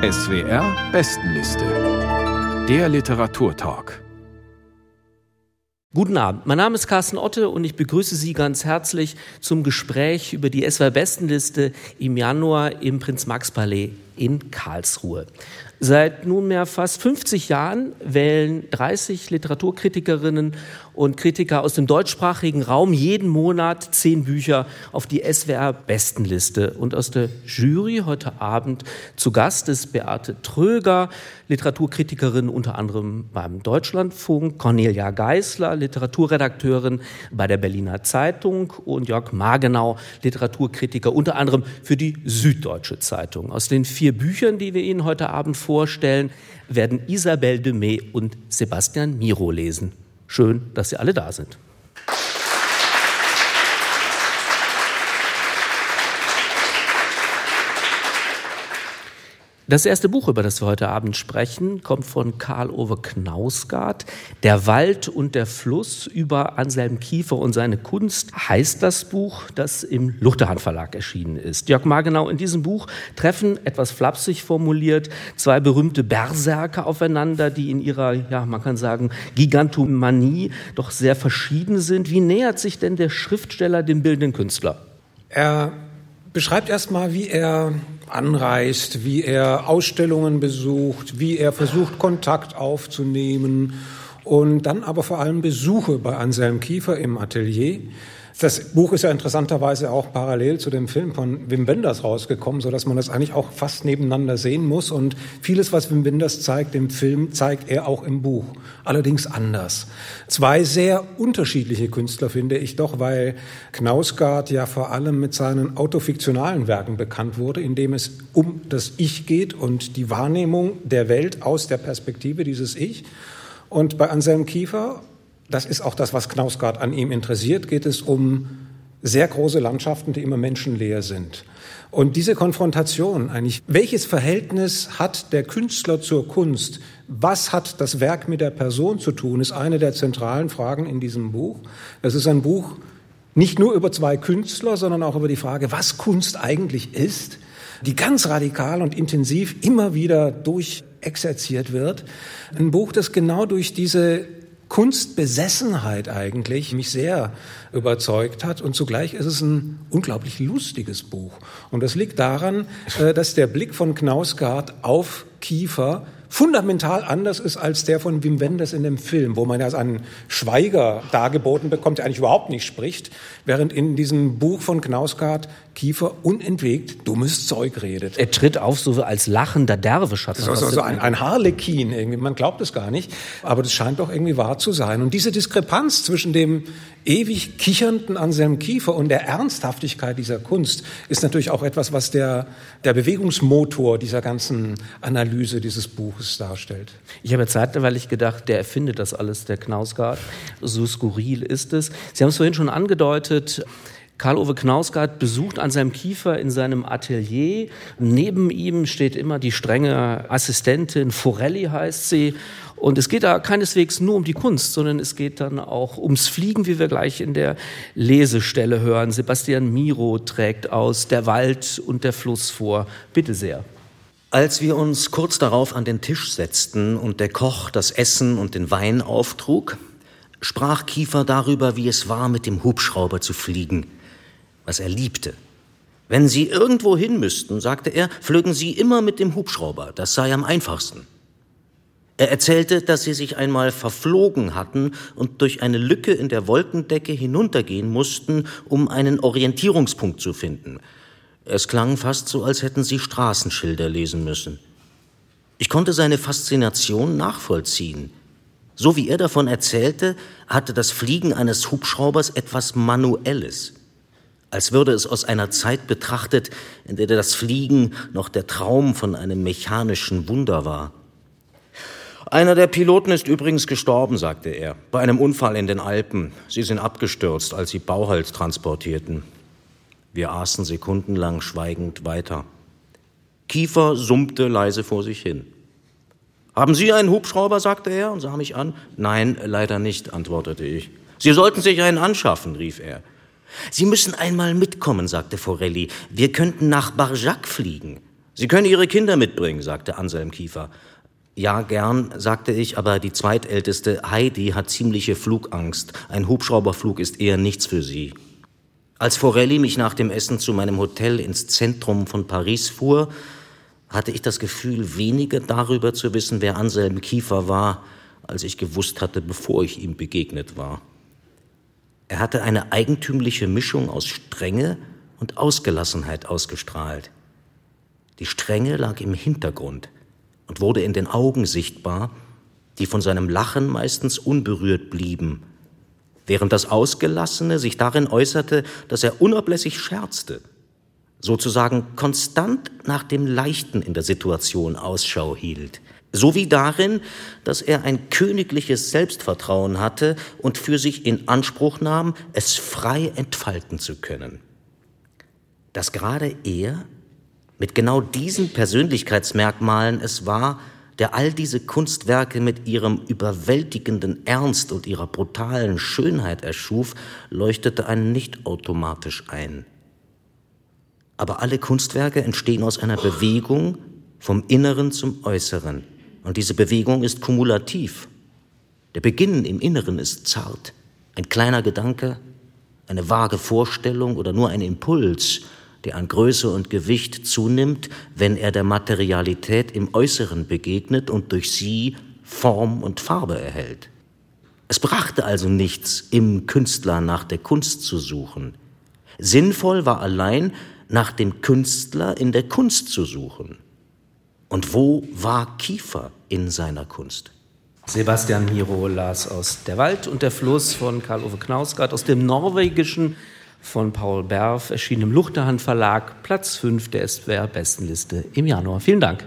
SWR Bestenliste. Der Literaturtalk. Guten Abend, mein Name ist Carsten Otte und ich begrüße Sie ganz herzlich zum Gespräch über die SWR Bestenliste im Januar im Prinz-Max-Palais in Karlsruhe. Seit nunmehr fast 50 Jahren wählen 30 Literaturkritikerinnen und Kritiker aus dem deutschsprachigen Raum jeden Monat zehn Bücher auf die SWR-Bestenliste. Und aus der Jury heute Abend zu Gast ist Beate Tröger, Literaturkritikerin unter anderem beim Deutschlandfunk, Cornelia Geisler, Literaturredakteurin bei der Berliner Zeitung und Jörg Margenau, Literaturkritiker unter anderem für die Süddeutsche Zeitung. Aus den vier Büchern, die wir Ihnen heute Abend vorstellen, werden Isabelle Demey und Sebastian Miro lesen. Schön, dass Sie alle da sind. Das erste Buch, über das wir heute Abend sprechen, kommt von Karl Ove Knausgard. Der Wald und der Fluss über Anselm Kiefer und seine Kunst heißt das Buch, das im Luchterhand Verlag erschienen ist. Jörg Margenau, in diesem Buch treffen, etwas flapsig formuliert, zwei berühmte Berserker aufeinander, die in ihrer, ja, man kann sagen, Gigantomanie doch sehr verschieden sind. Wie nähert sich denn der Schriftsteller dem bildenden Künstler? Er beschreibt erstmal, wie er anreist, wie er Ausstellungen besucht, wie er versucht, Kontakt aufzunehmen und dann aber vor allem Besuche bei Anselm Kiefer im Atelier. Das Buch ist ja interessanterweise auch parallel zu dem Film von Wim Wenders rausgekommen, so dass man das eigentlich auch fast nebeneinander sehen muss. Und vieles, was Wim Wenders zeigt im Film, zeigt er auch im Buch. Allerdings anders. Zwei sehr unterschiedliche Künstler finde ich doch, weil Knausgard ja vor allem mit seinen autofiktionalen Werken bekannt wurde, in dem es um das Ich geht und die Wahrnehmung der Welt aus der Perspektive dieses Ich. Und bei Anselm Kiefer das ist auch das, was Knausgard an ihm interessiert, geht es um sehr große Landschaften, die immer menschenleer sind. Und diese Konfrontation eigentlich, welches Verhältnis hat der Künstler zur Kunst? Was hat das Werk mit der Person zu tun, ist eine der zentralen Fragen in diesem Buch. Das ist ein Buch nicht nur über zwei Künstler, sondern auch über die Frage, was Kunst eigentlich ist, die ganz radikal und intensiv immer wieder durchexerziert wird. Ein Buch, das genau durch diese Kunstbesessenheit eigentlich mich sehr überzeugt hat und zugleich ist es ein unglaublich lustiges Buch. Und das liegt daran, äh, dass der Blick von Knausgard auf Kiefer fundamental anders ist als der von Wim Wenders in dem Film, wo man ja einen Schweiger dargeboten bekommt, der eigentlich überhaupt nicht spricht, während in diesem Buch von Knausgard Kiefer unentwegt dummes Zeug redet. Er tritt auf so als lachender Derwisch. Hat so, so, so ein, ein Harlekin irgendwie. Man glaubt es gar nicht, aber das scheint doch irgendwie wahr zu sein. Und diese Diskrepanz zwischen dem ewig kichernden Anselm Kiefer und der Ernsthaftigkeit dieser Kunst ist natürlich auch etwas, was der, der Bewegungsmotor dieser ganzen Analyse dieses Buches darstellt. Ich habe zeitweilig gedacht, der erfindet das alles, der Knausgard. So skurril ist es. Sie haben es vorhin schon angedeutet, Karl-Ove Knausgard besucht an seinem Kiefer in seinem Atelier. Neben ihm steht immer die strenge Assistentin, Forelli heißt sie. Und es geht da keineswegs nur um die Kunst, sondern es geht dann auch ums Fliegen, wie wir gleich in der Lesestelle hören. Sebastian Miro trägt aus Der Wald und der Fluss vor. Bitte sehr. Als wir uns kurz darauf an den Tisch setzten und der Koch das Essen und den Wein auftrug, sprach Kiefer darüber, wie es war, mit dem Hubschrauber zu fliegen was er liebte. Wenn Sie irgendwo hin müssten, sagte er, flögen Sie immer mit dem Hubschrauber, das sei am einfachsten. Er erzählte, dass sie sich einmal verflogen hatten und durch eine Lücke in der Wolkendecke hinuntergehen mussten, um einen Orientierungspunkt zu finden. Es klang fast so, als hätten sie Straßenschilder lesen müssen. Ich konnte seine Faszination nachvollziehen. So wie er davon erzählte, hatte das Fliegen eines Hubschraubers etwas Manuelles als würde es aus einer Zeit betrachtet, in der das Fliegen noch der Traum von einem mechanischen Wunder war. Einer der Piloten ist übrigens gestorben, sagte er, bei einem Unfall in den Alpen. Sie sind abgestürzt, als sie Bauholz transportierten. Wir aßen sekundenlang schweigend weiter. Kiefer summte leise vor sich hin. Haben Sie einen Hubschrauber? sagte er und sah mich an. Nein, leider nicht, antwortete ich. Sie sollten sich einen anschaffen, rief er. Sie müssen einmal mitkommen, sagte Forelli. Wir könnten nach Barjac fliegen. Sie können Ihre Kinder mitbringen, sagte Anselm Kiefer. Ja, gern, sagte ich, aber die zweitälteste Heidi hat ziemliche Flugangst. Ein Hubschrauberflug ist eher nichts für sie. Als Forelli mich nach dem Essen zu meinem Hotel ins Zentrum von Paris fuhr, hatte ich das Gefühl, weniger darüber zu wissen, wer Anselm Kiefer war, als ich gewusst hatte, bevor ich ihm begegnet war. Er hatte eine eigentümliche Mischung aus Strenge und Ausgelassenheit ausgestrahlt. Die Strenge lag im Hintergrund und wurde in den Augen sichtbar, die von seinem Lachen meistens unberührt blieben, während das Ausgelassene sich darin äußerte, dass er unablässig scherzte, sozusagen konstant nach dem Leichten in der Situation Ausschau hielt, sowie darin, dass er ein königliches Selbstvertrauen hatte und für sich in Anspruch nahm, es frei entfalten zu können. Dass gerade er mit genau diesen Persönlichkeitsmerkmalen es war, der all diese Kunstwerke mit ihrem überwältigenden Ernst und ihrer brutalen Schönheit erschuf, leuchtete einen nicht automatisch ein. Aber alle Kunstwerke entstehen aus einer Bewegung vom Inneren zum Äußeren. Und diese Bewegung ist kumulativ. Der Beginn im Inneren ist zart. Ein kleiner Gedanke, eine vage Vorstellung oder nur ein Impuls, der an Größe und Gewicht zunimmt, wenn er der Materialität im Äußeren begegnet und durch sie Form und Farbe erhält. Es brachte also nichts, im Künstler nach der Kunst zu suchen. Sinnvoll war allein, nach dem Künstler in der Kunst zu suchen. Und wo war Kiefer in seiner Kunst? Sebastian Miro las aus Der Wald und der Fluss von Karl-Ove Knausgard aus dem Norwegischen von Paul Berf, erschien im Luchterhand Verlag, Platz 5 der SWR-Bestenliste im Januar. Vielen Dank.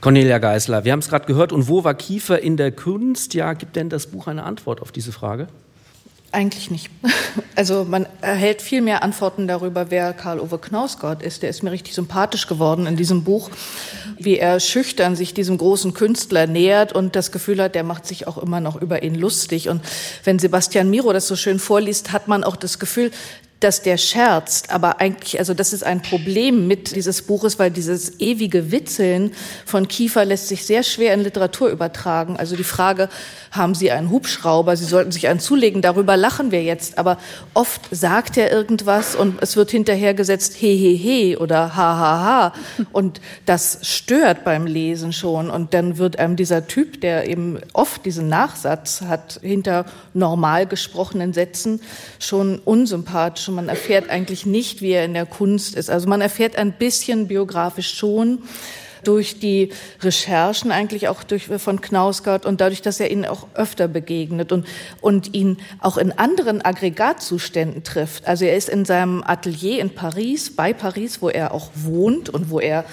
Cornelia Geisler, wir haben es gerade gehört. Und wo war Kiefer in der Kunst? Ja, gibt denn das Buch eine Antwort auf diese Frage? Eigentlich nicht. Also man erhält viel mehr Antworten darüber, wer Karl-Ove Knausgott ist. Der ist mir richtig sympathisch geworden in diesem Buch, wie er schüchtern sich diesem großen Künstler nähert und das Gefühl hat, der macht sich auch immer noch über ihn lustig. Und wenn Sebastian Miro das so schön vorliest, hat man auch das Gefühl, dass der scherzt, aber eigentlich, also das ist ein Problem mit dieses Buches, weil dieses ewige Witzeln von Kiefer lässt sich sehr schwer in Literatur übertragen. Also die Frage, haben Sie einen Hubschrauber? Sie sollten sich einen zulegen. Darüber lachen wir jetzt. Aber oft sagt er irgendwas und es wird hinterhergesetzt, he, he, he oder ha, ha, ha. Und das stört beim Lesen schon. Und dann wird einem dieser Typ, der eben oft diesen Nachsatz hat, hinter normal gesprochenen Sätzen schon unsympathisch man erfährt eigentlich nicht, wie er in der Kunst ist. Also man erfährt ein bisschen biografisch schon durch die Recherchen eigentlich auch durch, von Knausgard und dadurch, dass er ihnen auch öfter begegnet und, und ihn auch in anderen Aggregatzuständen trifft. Also er ist in seinem Atelier in Paris, bei Paris, wo er auch wohnt und wo er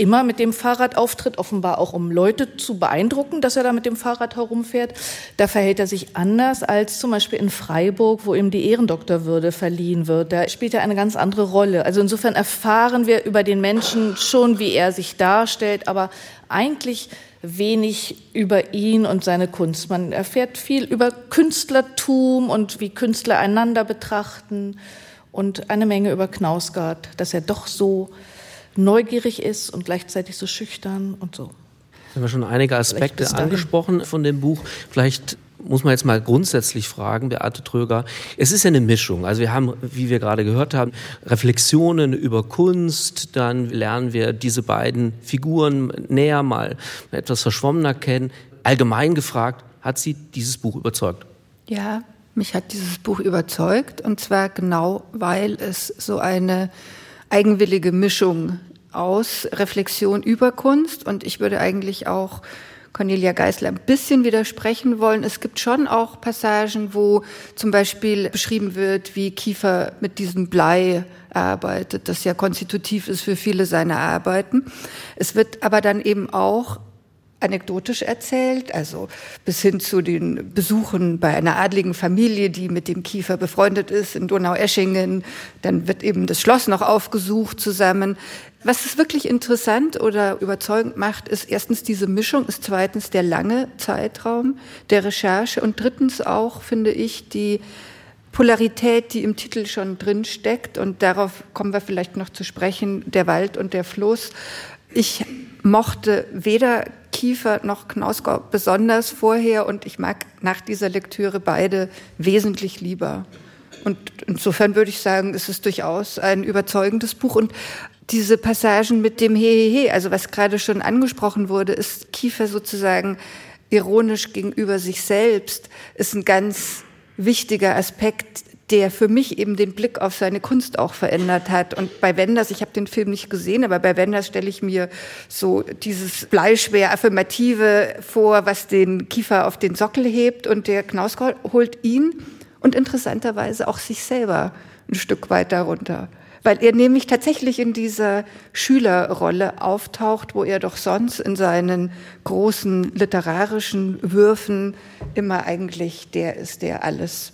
immer mit dem Fahrrad auftritt, offenbar auch um Leute zu beeindrucken, dass er da mit dem Fahrrad herumfährt. Da verhält er sich anders als zum Beispiel in Freiburg, wo ihm die Ehrendoktorwürde verliehen wird. Da spielt er eine ganz andere Rolle. Also insofern erfahren wir über den Menschen schon, wie er sich darstellt, aber eigentlich wenig über ihn und seine Kunst. Man erfährt viel über Künstlertum und wie Künstler einander betrachten und eine Menge über Knausgard, dass er doch so neugierig ist und gleichzeitig so schüchtern und so. Jetzt haben wir schon einige Aspekte angesprochen von dem Buch. Vielleicht muss man jetzt mal grundsätzlich fragen, Beate Tröger. Es ist ja eine Mischung. Also wir haben, wie wir gerade gehört haben, Reflexionen über Kunst. Dann lernen wir diese beiden Figuren näher mal etwas verschwommener kennen. Allgemein gefragt, hat Sie dieses Buch überzeugt? Ja, mich hat dieses Buch überzeugt. Und zwar genau, weil es so eine eigenwillige Mischung aus Reflexion über Kunst und ich würde eigentlich auch Cornelia Geisler ein bisschen widersprechen wollen. Es gibt schon auch Passagen, wo zum Beispiel beschrieben wird, wie Kiefer mit diesem Blei arbeitet, das ja konstitutiv ist für viele seiner Arbeiten. Es wird aber dann eben auch anekdotisch erzählt, also bis hin zu den Besuchen bei einer adligen Familie, die mit dem Kiefer befreundet ist in Donaueschingen. Dann wird eben das Schloss noch aufgesucht zusammen. Was es wirklich interessant oder überzeugend macht, ist erstens diese Mischung, ist zweitens der lange Zeitraum der Recherche und drittens auch, finde ich, die Polarität, die im Titel schon drin steckt. Und darauf kommen wir vielleicht noch zu sprechen, der Wald und der Fluss. Ich mochte weder Kiefer noch Knausgau besonders vorher und ich mag nach dieser Lektüre beide wesentlich lieber. Und insofern würde ich sagen, es ist durchaus ein überzeugendes Buch. Und diese Passagen mit dem Hehehe, also was gerade schon angesprochen wurde, ist Kiefer sozusagen ironisch gegenüber sich selbst, ist ein ganz wichtiger Aspekt, der für mich eben den Blick auf seine Kunst auch verändert hat. Und bei Wenders, ich habe den Film nicht gesehen, aber bei Wenders stelle ich mir so dieses bleischwer Affirmative vor, was den Kiefer auf den Sockel hebt und der Knausgau holt ihn und interessanterweise auch sich selber ein Stück weiter runter. Weil er nämlich tatsächlich in dieser Schülerrolle auftaucht, wo er doch sonst in seinen großen literarischen Würfen immer eigentlich der ist, der alles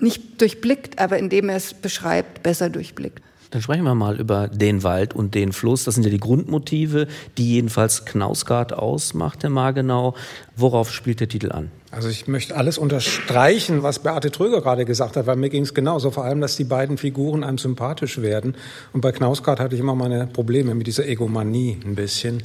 nicht durchblickt, aber indem er es beschreibt, besser durchblickt. Dann sprechen wir mal über den Wald und den Fluss. Das sind ja die Grundmotive, die jedenfalls Knausgard ausmacht, Herr Margenau. Worauf spielt der Titel an? Also ich möchte alles unterstreichen, was Beate Tröger gerade gesagt hat, weil mir ging es genauso. Vor allem, dass die beiden Figuren einem sympathisch werden. Und bei Knausgard hatte ich immer meine Probleme mit dieser Egomanie ein bisschen.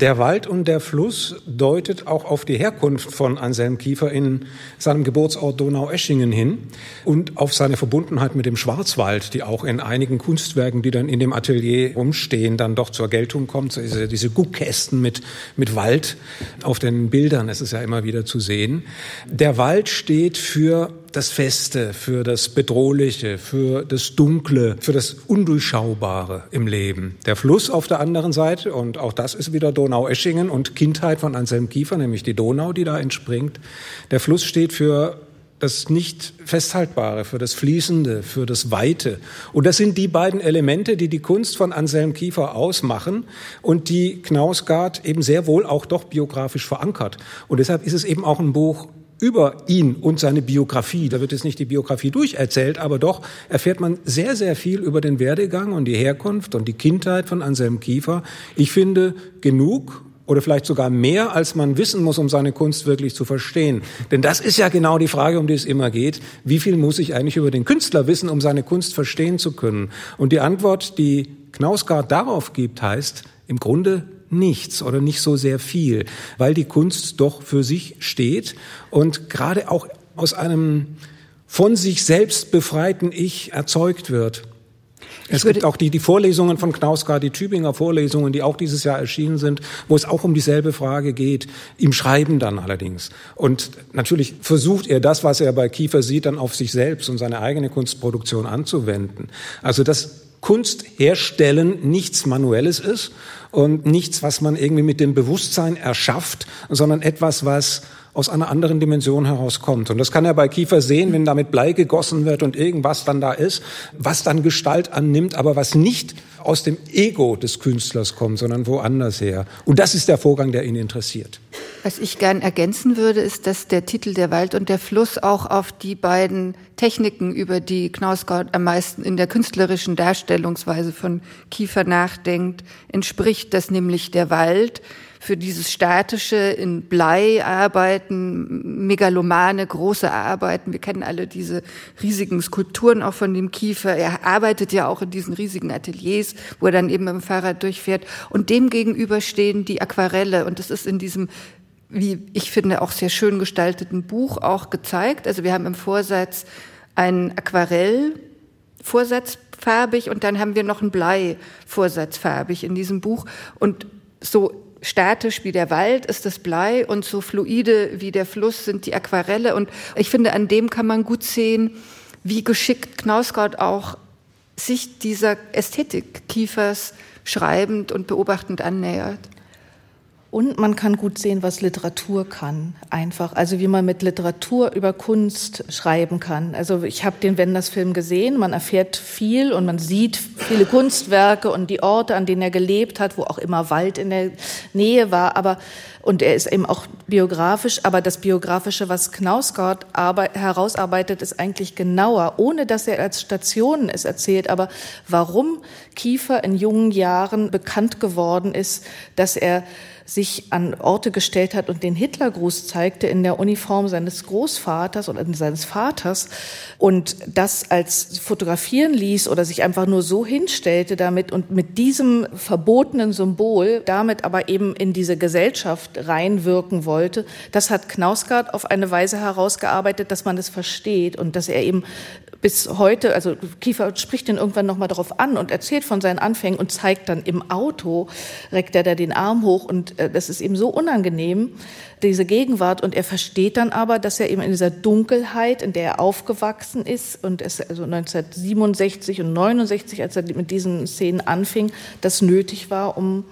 Der Wald und der Fluss deutet auch auf die Herkunft von Anselm Kiefer in seinem Geburtsort Donaueschingen hin und auf seine Verbundenheit mit dem Schwarzwald, die auch in einigen Kunstwerken, die dann in dem Atelier rumstehen, dann doch zur Geltung kommt. Diese, diese Guckkästen mit, mit Wald auf den Bildern, es ist ja immer wieder zu sehen. Der Wald steht für das Feste, für das Bedrohliche, für das Dunkle, für das Undurchschaubare im Leben. Der Fluss auf der anderen Seite, und auch das ist wieder Donaueschingen und Kindheit von Anselm Kiefer, nämlich die Donau, die da entspringt. Der Fluss steht für das nicht festhaltbare, für das Fließende, für das Weite. Und das sind die beiden Elemente, die die Kunst von Anselm Kiefer ausmachen und die Knausgard eben sehr wohl auch doch biografisch verankert. Und deshalb ist es eben auch ein Buch über ihn und seine Biografie. Da wird jetzt nicht die Biografie durcherzählt, aber doch erfährt man sehr, sehr viel über den Werdegang und die Herkunft und die Kindheit von Anselm Kiefer. Ich finde genug oder vielleicht sogar mehr, als man wissen muss, um seine Kunst wirklich zu verstehen. Denn das ist ja genau die Frage, um die es immer geht. Wie viel muss ich eigentlich über den Künstler wissen, um seine Kunst verstehen zu können? Und die Antwort, die Knausgard darauf gibt, heißt im Grunde nichts oder nicht so sehr viel, weil die Kunst doch für sich steht und gerade auch aus einem von sich selbst befreiten Ich erzeugt wird. Es gibt auch die, die Vorlesungen von Knausgard, die Tübinger Vorlesungen, die auch dieses Jahr erschienen sind, wo es auch um dieselbe Frage geht, im Schreiben dann allerdings. Und natürlich versucht er das, was er bei Kiefer sieht, dann auf sich selbst und seine eigene Kunstproduktion anzuwenden. Also das Kunst herstellen nichts Manuelles ist und nichts, was man irgendwie mit dem Bewusstsein erschafft, sondern etwas, was aus einer anderen Dimension herauskommt. Und das kann er bei Kiefer sehen, wenn damit Blei gegossen wird und irgendwas dann da ist, was dann Gestalt annimmt, aber was nicht aus dem Ego des Künstlers kommt, sondern woanders her. Und das ist der Vorgang, der ihn interessiert. Was ich gern ergänzen würde, ist, dass der Titel Der Wald und der Fluss auch auf die beiden Techniken, über die Knausgott am meisten in der künstlerischen Darstellungsweise von Kiefer nachdenkt, entspricht, dass nämlich der Wald für dieses statische in Blei arbeiten, megalomane, große Arbeiten. Wir kennen alle diese riesigen Skulpturen auch von dem Kiefer. Er arbeitet ja auch in diesen riesigen Ateliers, wo er dann eben dem Fahrrad durchfährt. Und dem gegenüber stehen die Aquarelle. Und das ist in diesem wie ich finde, auch sehr schön gestalteten Buch auch gezeigt. Also wir haben im Vorsatz ein Aquarell, Vorsatz farbig und dann haben wir noch ein Blei Vorsatz farbig in diesem Buch und so statisch wie der Wald ist das Blei und so fluide wie der Fluss sind die Aquarelle. Und ich finde, an dem kann man gut sehen, wie geschickt Knausgott auch sich dieser Ästhetik Kiefers schreibend und beobachtend annähert. Und man kann gut sehen, was Literatur kann, einfach. Also wie man mit Literatur über Kunst schreiben kann. Also ich habe den Wenders-Film gesehen, man erfährt viel und man sieht viele Kunstwerke und die Orte, an denen er gelebt hat, wo auch immer Wald in der Nähe war. Aber und er ist eben auch biografisch, aber das Biografische, was Knausgott herausarbeitet, ist eigentlich genauer, ohne dass er als Stationen es erzählt. Aber warum Kiefer in jungen Jahren bekannt geworden ist, dass er sich an Orte gestellt hat und den Hitlergruß zeigte in der Uniform seines Großvaters oder seines Vaters und das als fotografieren ließ oder sich einfach nur so hinstellte damit und mit diesem verbotenen Symbol damit aber eben in diese Gesellschaft reinwirken wollte, das hat Knausgard auf eine Weise herausgearbeitet, dass man es versteht und dass er eben bis heute, also Kiefer spricht ihn irgendwann nochmal darauf an und erzählt von seinen Anfängen und zeigt dann im Auto, reckt er da den Arm hoch und äh, das ist ihm so unangenehm, diese Gegenwart. Und er versteht dann aber, dass er eben in dieser Dunkelheit, in der er aufgewachsen ist und es also 1967 und 69, als er mit diesen Szenen anfing, das nötig war, um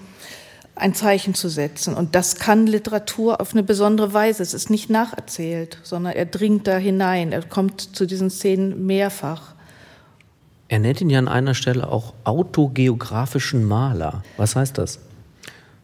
ein Zeichen zu setzen. Und das kann Literatur auf eine besondere Weise. Es ist nicht nacherzählt, sondern er dringt da hinein. Er kommt zu diesen Szenen mehrfach. Er nennt ihn ja an einer Stelle auch autogeografischen Maler. Was heißt das?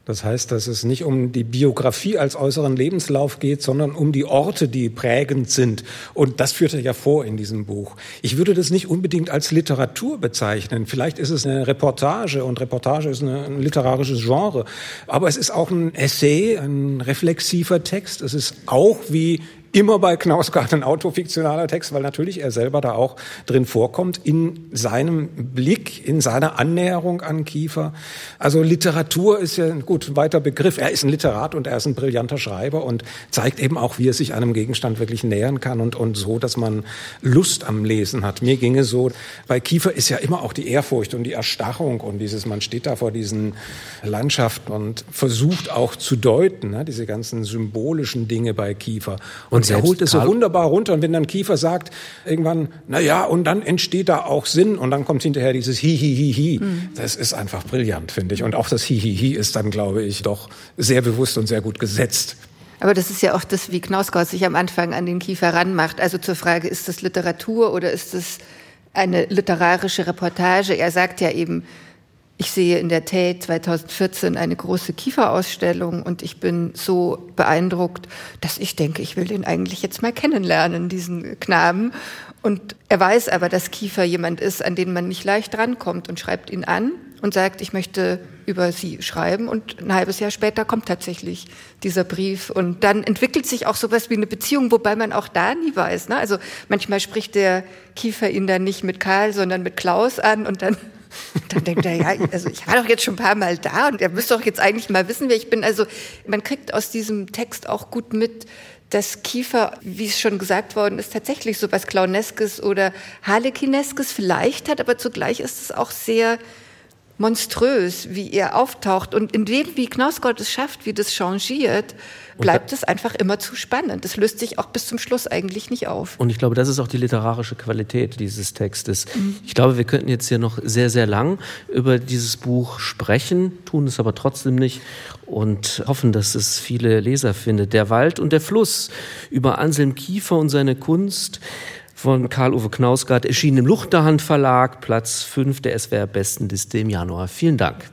Das heißt, dass es nicht um die Biografie als äußeren Lebenslauf geht, sondern um die Orte, die prägend sind. Und das führt er ja vor in diesem Buch. Ich würde das nicht unbedingt als Literatur bezeichnen. Vielleicht ist es eine Reportage und Reportage ist ein literarisches Genre. Aber es ist auch ein Essay, ein reflexiver Text. Es ist auch wie immer bei Knausgard ein autofiktionaler Text, weil natürlich er selber da auch drin vorkommt, in seinem Blick, in seiner Annäherung an Kiefer. Also Literatur ist ja ein gut weiter Begriff. Er ist ein Literat und er ist ein brillanter Schreiber und zeigt eben auch, wie er sich einem Gegenstand wirklich nähern kann und, und so, dass man Lust am Lesen hat. Mir ginge so, bei Kiefer ist ja immer auch die Ehrfurcht und die Erstarrung und dieses, man steht da vor diesen Landschaften und versucht auch zu deuten, ne, diese ganzen symbolischen Dinge bei Kiefer. Und und er holt es so wunderbar runter. Und wenn dann Kiefer sagt, irgendwann, na ja, und dann entsteht da auch Sinn. Und dann kommt hinterher dieses Hi, Hi, Hi, Hi. Mhm. Das ist einfach brillant, finde ich. Und auch das Hi, Hi, Hi ist dann, glaube ich, doch sehr bewusst und sehr gut gesetzt. Aber das ist ja auch das, wie Knausgott sich am Anfang an den Kiefer ranmacht. Also zur Frage, ist das Literatur oder ist das eine literarische Reportage? Er sagt ja eben, ich sehe in der Tate 2014 eine große Kieferausstellung und ich bin so beeindruckt, dass ich denke, ich will den eigentlich jetzt mal kennenlernen, diesen Knaben. Und er weiß aber, dass Kiefer jemand ist, an den man nicht leicht rankommt und schreibt ihn an und sagt, ich möchte über sie schreiben. Und ein halbes Jahr später kommt tatsächlich dieser Brief. Und dann entwickelt sich auch sowas wie eine Beziehung, wobei man auch da nie weiß. Ne? Also manchmal spricht der Kiefer ihn dann nicht mit Karl, sondern mit Klaus an und dann dann denkt er, ja, also ich war doch jetzt schon ein paar Mal da und er müsste doch jetzt eigentlich mal wissen, wer ich bin. Also man kriegt aus diesem Text auch gut mit, dass Kiefer, wie es schon gesagt worden ist, tatsächlich so was Clowneskes oder Harlekineskes vielleicht hat, aber zugleich ist es auch sehr monströs, wie er auftaucht. Und in dem, wie Knausgott es schafft, wie das changiert, bleibt es einfach immer zu spannend. Das löst sich auch bis zum Schluss eigentlich nicht auf. Und ich glaube, das ist auch die literarische Qualität dieses Textes. Mhm. Ich glaube, wir könnten jetzt hier noch sehr, sehr lang über dieses Buch sprechen, tun es aber trotzdem nicht und hoffen, dass es viele Leser findet. Der Wald und der Fluss über Anselm Kiefer und seine Kunst von Karl-Uwe Knausgard, erschienen im Luchterhand Verlag, Platz 5 der SWR Bestenliste im Januar. Vielen Dank.